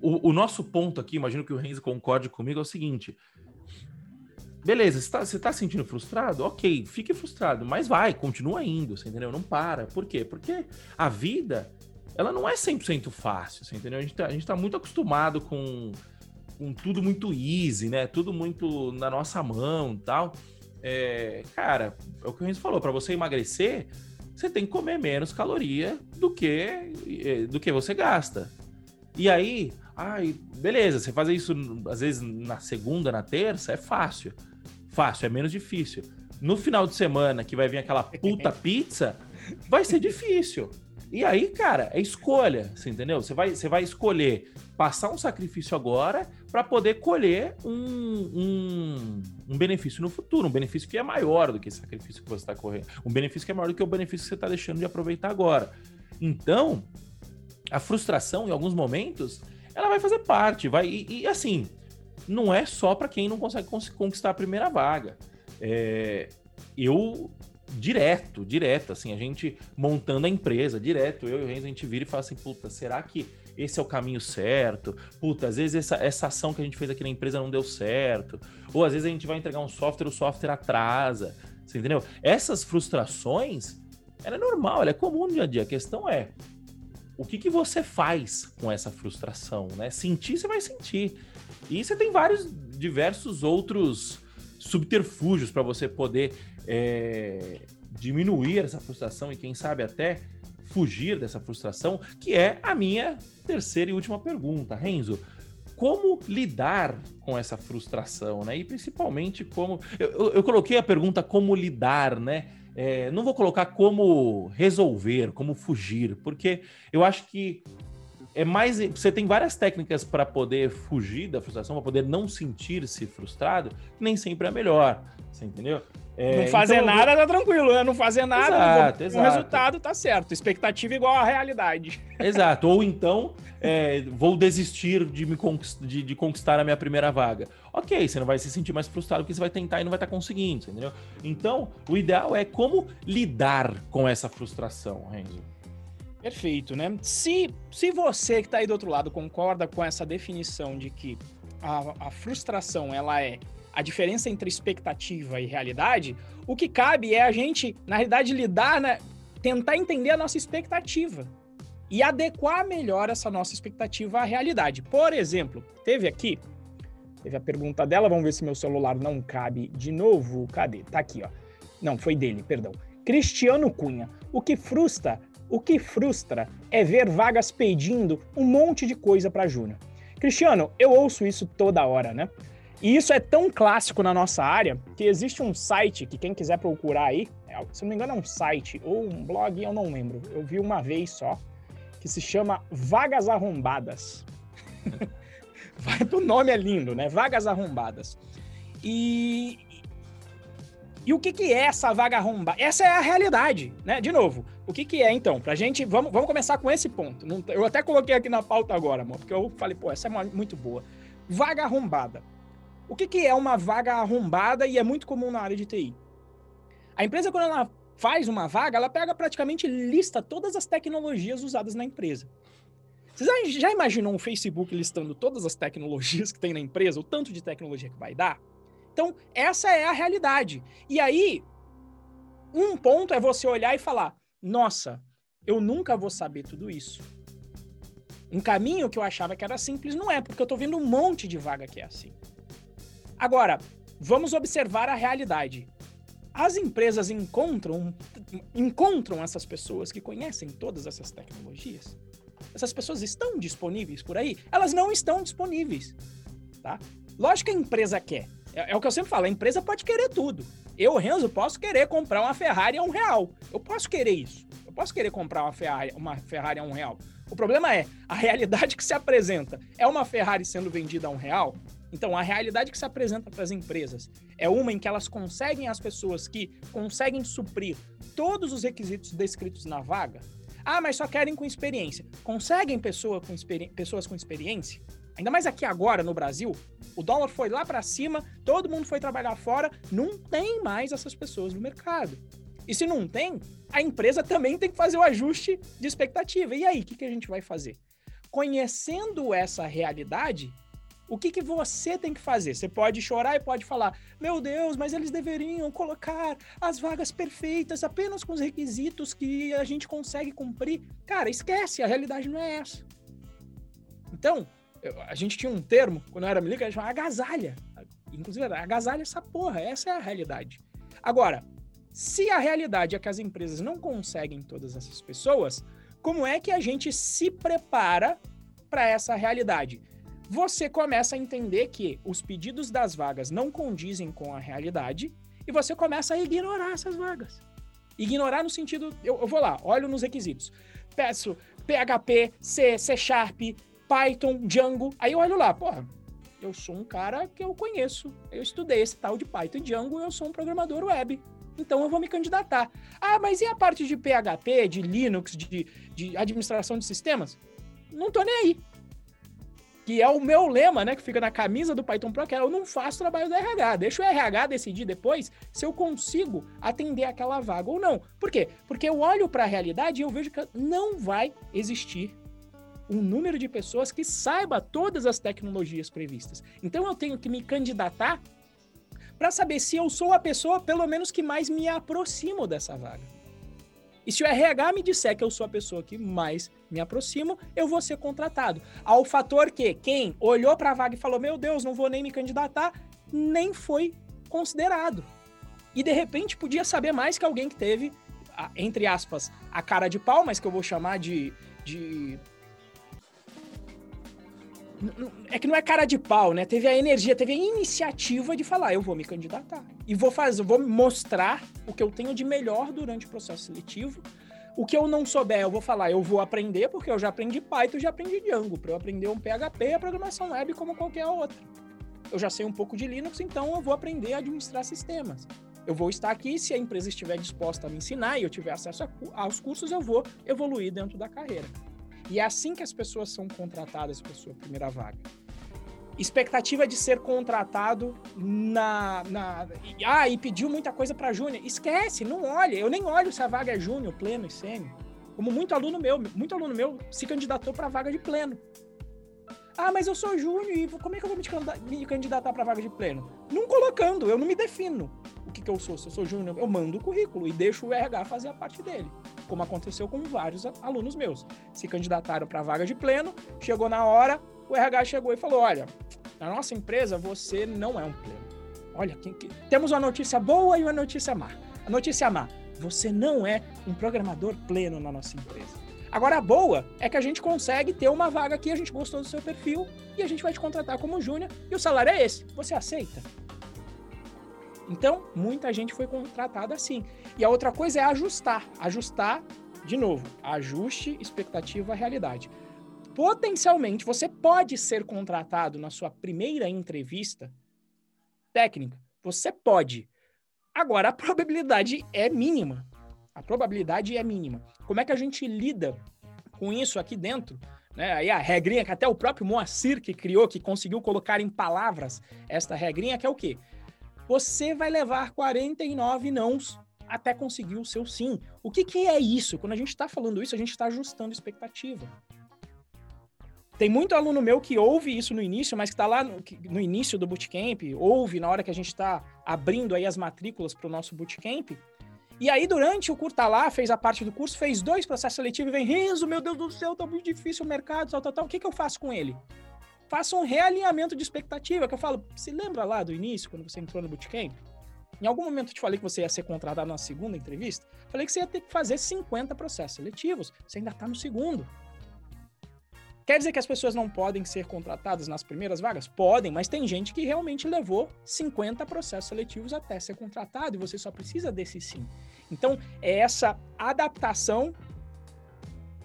O, o, nosso ponto aqui, imagino que o Renzo concorde comigo, é o seguinte: Beleza, você tá, você tá sentindo frustrado? Ok, fique frustrado, mas vai, continua indo, você entendeu? Não para. Por quê? Porque a vida, ela não é 100% fácil, você entendeu? A gente tá, a gente tá muito acostumado com, com tudo muito easy, né? Tudo muito na nossa mão tal. É, cara, é o que o Renzo falou, para você emagrecer, você tem que comer menos caloria do que, é, do que você gasta. E aí, ai, beleza, você fazer isso às vezes na segunda, na terça, é fácil. Fácil, é menos difícil. No final de semana, que vai vir aquela puta pizza, vai ser difícil. E aí, cara, é escolha, você entendeu? Você vai, você vai escolher passar um sacrifício agora para poder colher um, um, um, benefício no futuro, um benefício que é maior do que esse sacrifício que você está correndo, um benefício que é maior do que o benefício que você está deixando de aproveitar agora. Então, a frustração, em alguns momentos, ela vai fazer parte, vai e, e assim, não é só para quem não consegue conquistar a primeira vaga. É, eu direto, direto, assim, a gente montando a empresa, direto, eu e o Renzo, a gente vira e fala assim, puta, será que esse é o caminho certo? Puta, às vezes essa, essa ação que a gente fez aqui na empresa não deu certo. Ou às vezes a gente vai entregar um software, o software atrasa. Você entendeu? Essas frustrações, ela é normal, ela é comum no dia a dia. A questão é, o que, que você faz com essa frustração, né? Sentir, você vai sentir. E você tem vários, diversos outros subterfúgios para você poder é, diminuir essa frustração e, quem sabe, até fugir dessa frustração, que é a minha terceira e última pergunta. Renzo, como lidar com essa frustração, né? E principalmente como. Eu, eu, eu coloquei a pergunta como lidar, né? É, não vou colocar como resolver, como fugir, porque eu acho que é mais. Você tem várias técnicas para poder fugir da frustração, para poder não sentir-se frustrado, nem sempre é melhor. Você entendeu? É, não fazer então, nada tá tranquilo, né? Não fazer nada, exato, o exato. resultado tá certo. Expectativa igual à realidade. Exato. Ou então, é, vou desistir de, me conquist, de, de, conquistar a minha primeira vaga. Ok, você não vai se sentir mais frustrado porque você vai tentar e não vai estar tá conseguindo, entendeu? Então, o ideal é como lidar com essa frustração, Renzo. Perfeito, né? Se, se você que está aí do outro lado concorda com essa definição de que a, a frustração ela é a diferença entre expectativa e realidade, o que cabe é a gente, na realidade, lidar, né, tentar entender a nossa expectativa e adequar melhor essa nossa expectativa à realidade. Por exemplo, teve aqui, teve a pergunta dela, vamos ver se meu celular não cabe de novo. Cadê? Tá aqui, ó. Não, foi dele, perdão. Cristiano Cunha. O que frustra o que frustra é ver vagas pedindo um monte de coisa para Júnior. Cristiano, eu ouço isso toda hora, né? E isso é tão clássico na nossa área que existe um site que quem quiser procurar aí, é, se não me engano é um site ou um blog, eu não lembro. Eu vi uma vez só, que se chama Vagas Arrombadas. O nome é lindo, né? Vagas Arrombadas. E, e o que, que é essa vaga arrombada? Essa é a realidade, né? De novo, o que, que é então? Pra gente, vamos, vamos começar com esse ponto. Eu até coloquei aqui na pauta agora, amor, porque eu falei, pô, essa é muito boa. Vaga arrombada. O que, que é uma vaga arrombada e é muito comum na área de TI? A empresa, quando ela faz uma vaga, ela pega praticamente lista todas as tecnologias usadas na empresa. Você já, imaginou um Facebook listando todas as tecnologias que tem na empresa, o tanto de tecnologia que vai dar? Então, essa é a realidade. E aí, um ponto é você olhar e falar: nossa, eu nunca vou saber tudo isso. Um caminho que eu achava que era simples não é, porque eu estou vendo um monte de vaga que é assim. Agora, vamos observar a realidade. As empresas encontram, encontram essas pessoas que conhecem todas essas tecnologias? Essas pessoas estão disponíveis por aí? Elas não estão disponíveis, tá? Lógico que a empresa quer. É, é, o que eu sempre falo, a empresa pode querer tudo. Eu, Renzo, posso querer comprar uma Ferrari a um real. Eu posso querer isso. Eu posso querer comprar uma Ferrari, uma Ferrari a um real. O problema é, a realidade que se apresenta é uma Ferrari sendo vendida a um real? Então, a realidade que se apresenta para as empresas é uma em que elas conseguem as pessoas que conseguem suprir todos os requisitos descritos na vaga. Ah, mas só querem com experiência. Conseguem pessoa com pessoas com experiência? Ainda mais aqui agora no Brasil, o dólar foi lá para cima, todo mundo foi trabalhar fora, não tem mais essas pessoas no mercado. E se não tem, a empresa também tem que fazer o ajuste de expectativa. E aí, o que, que a gente vai fazer? Conhecendo essa realidade, o que, que você tem que fazer? Você pode chorar e pode falar: Meu Deus, mas eles deveriam colocar as vagas perfeitas apenas com os requisitos que a gente consegue cumprir. Cara, esquece, a realidade não é essa. Então, a gente tinha um termo, quando eu era militar, que chamava agasalha. Inclusive, agasalha essa porra, essa é a realidade. Agora, se a realidade é que as empresas não conseguem todas essas pessoas, como é que a gente se prepara para essa realidade? Você começa a entender que os pedidos das vagas não condizem com a realidade e você começa a ignorar essas vagas. Ignorar no sentido, eu, eu vou lá, olho nos requisitos. Peço PHP, C, C Sharp, Python, Django. Aí eu olho lá, porra, eu sou um cara que eu conheço. Eu estudei esse tal de Python e Django, eu sou um programador web. Então eu vou me candidatar. Ah, mas e a parte de PHP, de Linux, de, de administração de sistemas? Não tô nem aí. Que é o meu lema, né? Que fica na camisa do Python Pro, que é eu não faço trabalho do RH. Deixa o RH decidir depois se eu consigo atender aquela vaga ou não. Por quê? Porque eu olho para a realidade e eu vejo que não vai existir um número de pessoas que saiba todas as tecnologias previstas. Então eu tenho que me candidatar para saber se eu sou a pessoa, pelo menos, que mais me aproximo dessa vaga. E se o RH me disser que eu sou a pessoa que mais me aproximo, eu vou ser contratado. Ao fator que quem olhou para a vaga e falou: Meu Deus, não vou nem me candidatar, nem foi considerado. E de repente podia saber mais que alguém que teve, entre aspas, a cara de pau, mas que eu vou chamar de, de é que não é cara de pau, né? Teve a energia, teve a iniciativa de falar, eu vou me candidatar. E vou fazer, vou mostrar o que eu tenho de melhor durante o processo seletivo. O que eu não souber, eu vou falar, eu vou aprender, porque eu já aprendi Python, já aprendi Django. Para eu aprender um PHP e a programação web como qualquer outra. Eu já sei um pouco de Linux, então eu vou aprender a administrar sistemas. Eu vou estar aqui, se a empresa estiver disposta a me ensinar e eu tiver acesso aos cursos, eu vou evoluir dentro da carreira. E é assim que as pessoas são contratadas para sua primeira vaga. Expectativa de ser contratado na. na ah, e pediu muita coisa para júnior. Esquece, não olha. Eu nem olho se a vaga é júnior, pleno e sênior. Como muito aluno meu, muito aluno meu se candidatou para vaga de pleno. Ah, mas eu sou júnior e como é que eu vou me candidatar para vaga de pleno? Não colocando, eu não me defino o que, que eu sou. Se eu sou júnior, eu mando o currículo e deixo o RH fazer a parte dele como aconteceu com vários alunos meus. Se candidataram para vaga de pleno, chegou na hora, o RH chegou e falou: Olha, na nossa empresa você não é um pleno. Olha, quem, temos uma notícia boa e uma notícia má. A notícia má: você não é um programador pleno na nossa empresa. Agora, a boa é que a gente consegue ter uma vaga aqui, a gente gostou do seu perfil e a gente vai te contratar como júnior e o salário é esse. Você aceita? Então, muita gente foi contratada assim. E a outra coisa é ajustar. Ajustar, de novo, ajuste expectativa à realidade. Potencialmente, você pode ser contratado na sua primeira entrevista técnica. Você pode. Agora, a probabilidade é mínima. A probabilidade é mínima. Como é que a gente lida com isso aqui dentro? Né? Aí a regrinha que até o próprio Moacir que criou, que conseguiu colocar em palavras esta regrinha, que é o quê? você vai levar 49 nãos até conseguir o seu sim. O que, que é isso? Quando a gente está falando isso, a gente está ajustando expectativa. Tem muito aluno meu que ouve isso no início, mas que está lá no, no, início do bootcamp, ouve na hora que a gente está abrindo aí as matrículas para o nosso bootcamp. E aí, durante o curso, tá lá, fez a parte do curso, fez dois processos seletivos e vem, Renzo, meu Deus do céu, tá muito difícil o mercado, tal, tal, tal. O que, que eu faço com ele? faça um realinhamento de expectativa, que eu falo, se lembra lá do início, quando você entrou no bootcamp? Em algum momento eu te falei que você ia ser contratado na segunda entrevista? Falei que você ia ter que fazer 50 processos seletivos, você ainda está no segundo. Quer dizer que as pessoas não podem ser contratadas nas primeiras vagas? Podem, mas tem gente que realmente levou 50 processos seletivos até ser contratado e você só precisa desse sim. Então, é essa adaptação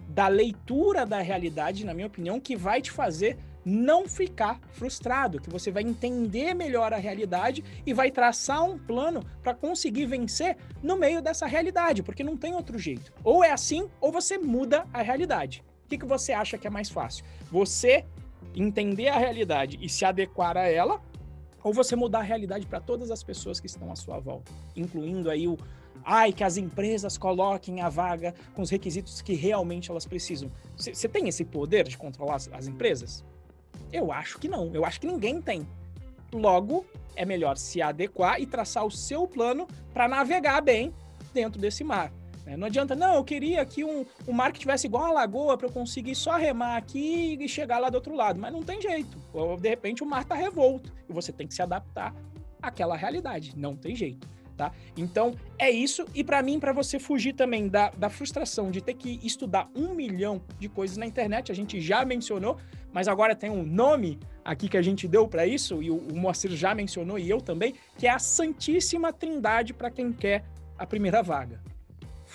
da leitura da realidade, na minha opinião, que vai te fazer não ficar frustrado, que você vai entender melhor a realidade e vai traçar um plano para conseguir vencer no meio dessa realidade, porque não tem outro jeito. Ou é assim, ou você muda a realidade. Que, que você acha que é mais fácil? Você entender a realidade e se adequar a ela, ou você mudar a realidade para todas as pessoas que estão à sua volta, incluindo aí o ai que as empresas coloquem a vaga com os requisitos que realmente elas precisam. Você tem esse poder de controlar as, as empresas? Eu acho que não. Eu acho que ninguém tem. Logo, é melhor se adequar e traçar o seu plano para navegar bem dentro desse mar. Né? Não adianta, não, eu queria que um, um mar que tivesse igual a lagoa para eu conseguir só remar aqui e chegar lá do outro lado. Mas não tem jeito. Ou, de repente o mar está revolto e você tem que se adaptar àquela realidade. Não tem jeito. Tá? Então é isso, e para mim, para você fugir também da, da frustração de ter que estudar um milhão de coisas na internet, a gente já mencionou, mas agora tem um nome aqui que a gente deu para isso, e o, o Moacir já mencionou, e eu também, que é a Santíssima Trindade para quem quer a primeira vaga.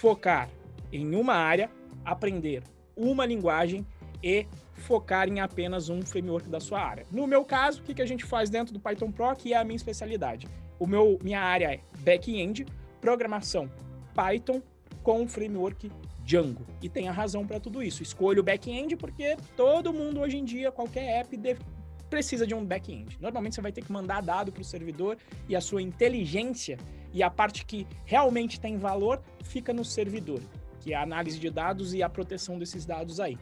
Focar em uma área, aprender uma linguagem e focar em apenas um framework da sua área. No meu caso, o que, a gente faz dentro do Python Pro, que é a minha especialidade? O meu, minha área é back-end, programação Python com o framework Django. E tem a razão para tudo isso. Escolho o back-end porque todo mundo hoje em dia, qualquer app, precisa de um back-end. Normalmente você vai ter que mandar dado para o servidor e a sua inteligência e a parte que realmente tem valor fica no servidor, que é a análise de dados e a proteção desses dados aí.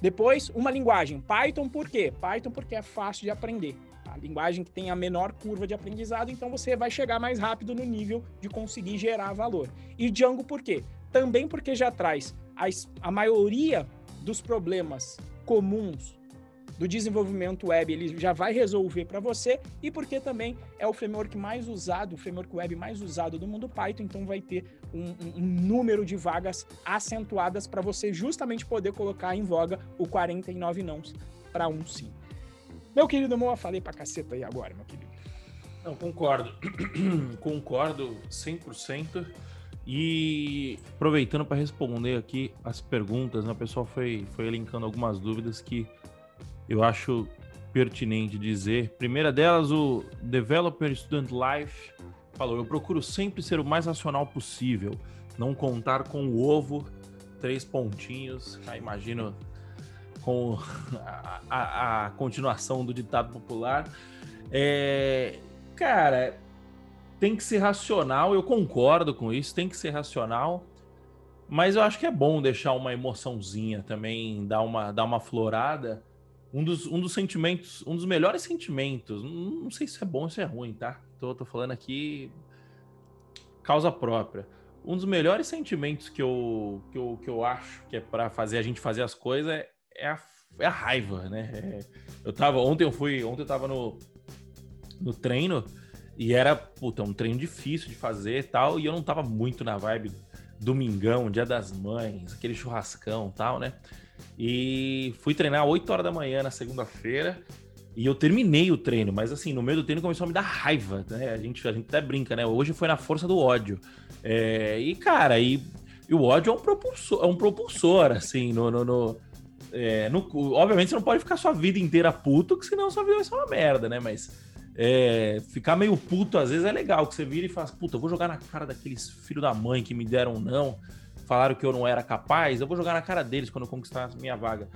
Depois, uma linguagem. Python por quê? Python porque é fácil de aprender. A linguagem que tem a menor curva de aprendizado, então você vai chegar mais rápido no nível de conseguir gerar valor. E Django por quê? Também porque já traz a, a maioria dos problemas comuns do desenvolvimento web, ele já vai resolver para você, e porque também é o framework mais usado, o framework web mais usado do mundo Python, então vai ter um, um, um número de vagas acentuadas para você justamente poder colocar em voga o 49 nãos para um sim. Meu querido Moa, falei pra caceta aí agora, meu querido. Não, concordo. concordo 100%. E aproveitando para responder aqui as perguntas, né, o pessoal foi, foi elencando algumas dúvidas que eu acho pertinente dizer. Primeira delas, o Developer Student Life falou: Eu procuro sempre ser o mais racional possível, não contar com o ovo, três pontinhos. Ah, imagino com a, a, a continuação do ditado popular. É, cara, tem que ser racional, eu concordo com isso, tem que ser racional, mas eu acho que é bom deixar uma emoçãozinha também, dar uma, dar uma florada. Um dos, um dos sentimentos, um dos melhores sentimentos, não sei se é bom ou se é ruim, tá? Tô, tô falando aqui causa própria. Um dos melhores sentimentos que eu, que eu, que eu acho que é para fazer a gente fazer as coisas é, é a, é a raiva, né? É, eu tava, ontem eu fui, ontem eu tava no, no treino e era, puta, um treino difícil de fazer e tal, e eu não tava muito na vibe domingão, dia das mães, aquele churrascão tal, né? E fui treinar 8 horas da manhã na segunda-feira, e eu terminei o treino, mas assim, no meio do treino começou a me dar raiva, né? A gente, a gente até brinca, né? Hoje foi na força do ódio. É, e, cara, e, e, o ódio é um propulsor, é um propulsor assim, no, no, no é, no, obviamente você não pode ficar sua vida inteira puto, que senão sua vida vai ser uma merda, né? Mas é, ficar meio puto às vezes é legal, que você vira e fala, puta, eu vou jogar na cara daqueles filhos da mãe que me deram não, falaram que eu não era capaz, eu vou jogar na cara deles quando eu conquistar a minha vaga.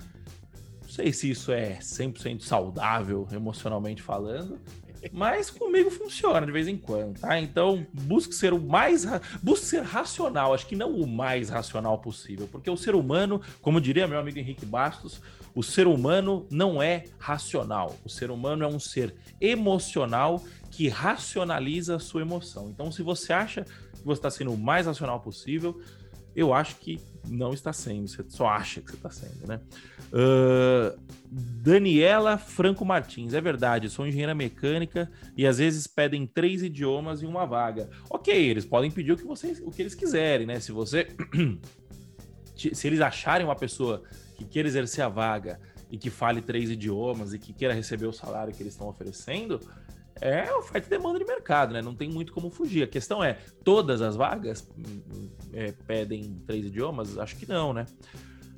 Não sei se isso é 100% saudável, emocionalmente falando, mas comigo funciona de vez em quando, tá? Então, busque ser o mais. Busque ser racional, acho que não o mais racional possível, porque o ser humano, como diria meu amigo Henrique Bastos, o ser humano não é racional. O ser humano é um ser emocional que racionaliza a sua emoção. Então, se você acha que você está sendo o mais racional possível, eu acho que não está sendo, você só acha que você está sendo, né? Uh, Daniela Franco Martins, é verdade, sou engenheira mecânica e às vezes pedem três idiomas em uma vaga. Ok, eles podem pedir o que, vocês, o que eles quiserem, né? Se você. se eles acharem uma pessoa que queira exercer a vaga e que fale três idiomas e que queira receber o salário que eles estão oferecendo, é oferta e demanda de mercado, né? Não tem muito como fugir. A questão é, todas as vagas é, pedem três idiomas? Acho que não, né?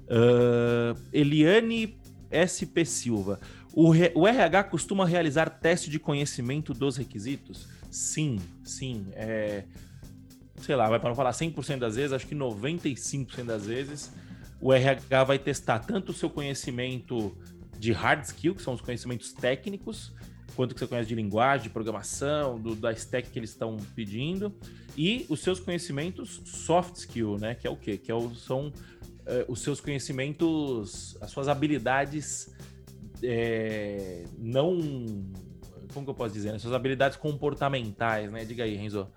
Uh, Eliane SP Silva. O, o RH costuma realizar teste de conhecimento dos requisitos? Sim, sim. É, sei lá, vai para não falar 100% das vezes, acho que 95% das vezes o RH vai testar tanto o seu conhecimento de hard skill, que são os conhecimentos técnicos, quanto que você conhece de linguagem, de programação, do, da stack que eles estão pedindo, e os seus conhecimentos soft skill, né? Que é o quê? Que é o, são é, os seus conhecimentos, as suas habilidades é, não. Como que eu posso dizer? Né? Suas habilidades comportamentais, né? Diga aí, Renzo.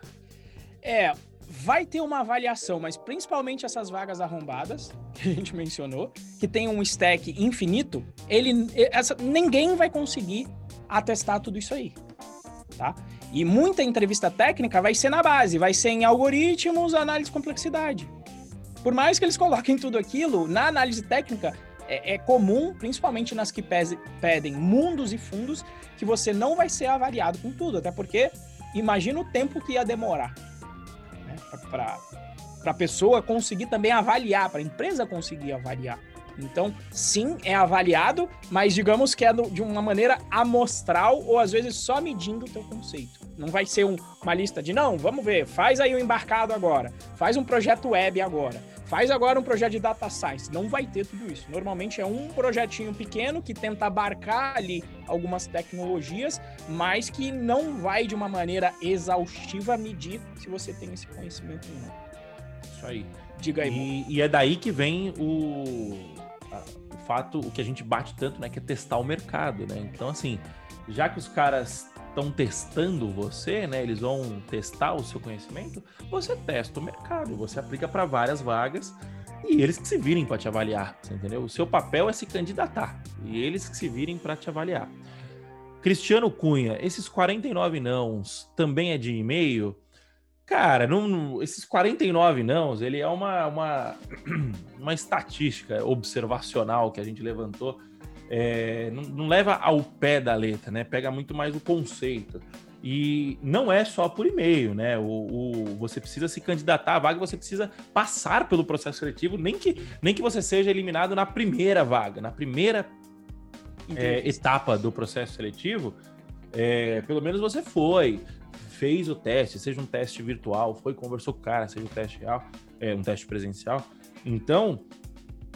É, vai ter uma avaliação, mas principalmente essas vagas arrombadas, que a gente mencionou, que tem um stack infinito, ele, essa, ninguém vai conseguir atestar tudo isso aí, tá? E muita entrevista técnica vai ser na base, vai ser em algoritmos, análise de complexidade. Por mais que eles coloquem tudo aquilo, na análise técnica é, é comum, principalmente nas que pese, pedem mundos e fundos, que você não vai ser avaliado com tudo, até porque imagina o tempo que ia demorar para a pessoa conseguir também avaliar, para a empresa conseguir avaliar. Então, sim, é avaliado, mas digamos que é de uma maneira amostral ou às vezes só medindo o teu conceito. Não vai ser um, uma lista de, não, vamos ver, faz aí o um embarcado agora, faz um projeto web agora, faz agora um projeto de data science. Não vai ter tudo isso. Normalmente é um projetinho pequeno que tenta abarcar ali algumas tecnologias, mas que não vai de uma maneira exaustiva medir se você tem esse conhecimento ou não. Isso aí. Diga aí. E, e é daí que vem o, o fato, o que a gente bate tanto, né, que é testar o mercado, né? Então, assim, já que os caras estão testando você, né? Eles vão testar o seu conhecimento, você testa o mercado, você aplica para várias vagas e eles que se virem para te avaliar, entendeu? O seu papel é se candidatar e eles que se virem para te avaliar. Cristiano Cunha, esses 49 nãos também é de e-mail? Cara, não, esses 49 nãos, ele é uma, uma, uma estatística observacional que a gente levantou. É, não, não, leva ao pé da letra, né? Pega muito mais o conceito. E não é só por e-mail, né? O, o, você precisa se candidatar à vaga, você precisa passar pelo processo seletivo, nem que, nem que você seja eliminado na primeira vaga, na primeira é, etapa do processo seletivo, é, pelo menos você foi fez o teste, seja um teste virtual, foi, conversou com o cara, seja um teste real, é, um teste presencial. Então,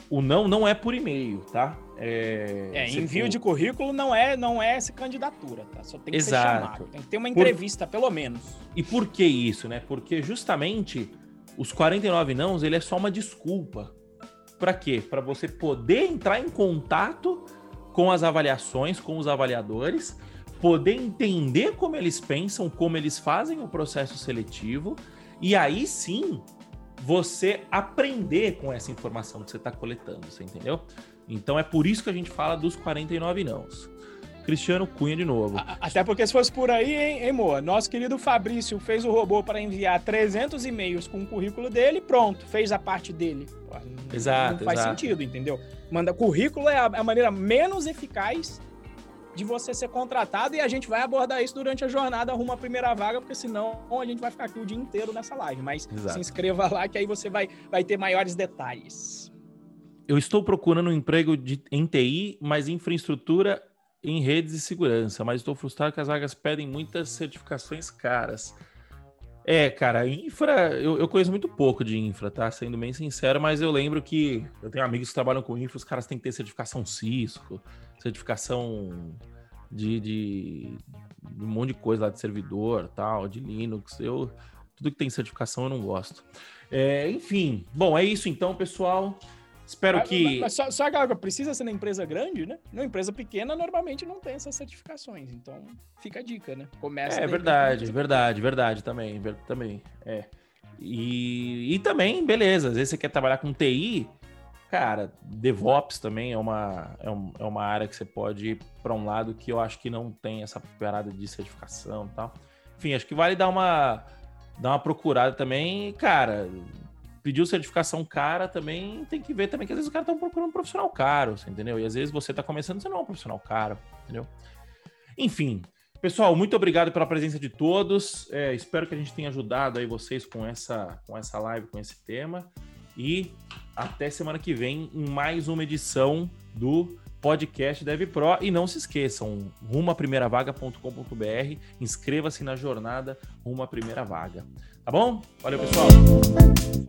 o não não é por e-mail, tá? É, é envio for... de currículo não é não é essa candidatura, tá? Só tem que Exato. ser chamado, tem que ter uma entrevista, por... pelo menos. E por que isso, né? Porque justamente os 49 nãos, ele é só uma desculpa. Para quê? Para você poder entrar em contato com as avaliações, com os avaliadores poder entender como eles pensam, como eles fazem o processo seletivo, e aí sim você aprender com essa informação que você está coletando, você entendeu? Então é por isso que a gente fala dos 49 nãos. Cristiano Cunha de novo. Até porque se fosse por aí, hein, hein Moa? Nosso querido Fabrício fez o robô para enviar 300 e-mails com o currículo dele pronto, fez a parte dele. Pô, não, exato, Não faz exato. sentido, entendeu? Manda currículo é a, é a maneira menos eficaz de você ser contratado e a gente vai abordar isso durante a jornada rumo à primeira vaga, porque senão a gente vai ficar aqui o dia inteiro nessa live. Mas Exato. se inscreva lá que aí você vai, vai ter maiores detalhes. Eu estou procurando um emprego de, em TI, mas infraestrutura em redes e segurança, mas estou frustrado que as vagas pedem muitas certificações caras. É, cara, infra, eu, eu, conheço muito pouco de infra, tá? Sendo bem sincero, mas eu lembro que eu tenho amigos que trabalham com infra, os caras têm que ter certificação Cisco, certificação de, de, de um monte de coisa lá de servidor, tal, de Linux. Eu tudo que tem certificação eu não gosto. É, enfim, bom, é isso então, pessoal. Espero que. Mas só, só agora, precisa ser na empresa grande, né? Na empresa pequena, normalmente não tem essas certificações. Então, fica a dica, né? Começa. É verdade, verdade, verdade também. Também. É. E, e também, beleza, às vezes você quer trabalhar com TI, Cara, DevOps também é uma, é, um, é uma área que você pode ir para um lado que eu acho que não tem essa parada de certificação e tal. Enfim, acho que vale dar uma, dar uma procurada também. Cara, pediu certificação cara também, tem que ver também que às vezes os caras estão procurando um profissional caro, entendeu? E às vezes você está começando, você não é um profissional caro, entendeu? Enfim, pessoal, muito obrigado pela presença de todos. É, espero que a gente tenha ajudado aí vocês com essa, com essa live, com esse tema. e até semana que vem em mais uma edição do podcast Dev Pro. E não se esqueçam, rumo vaga.com.br, inscreva-se na jornada rumo à primeira vaga. Tá bom? Valeu, pessoal!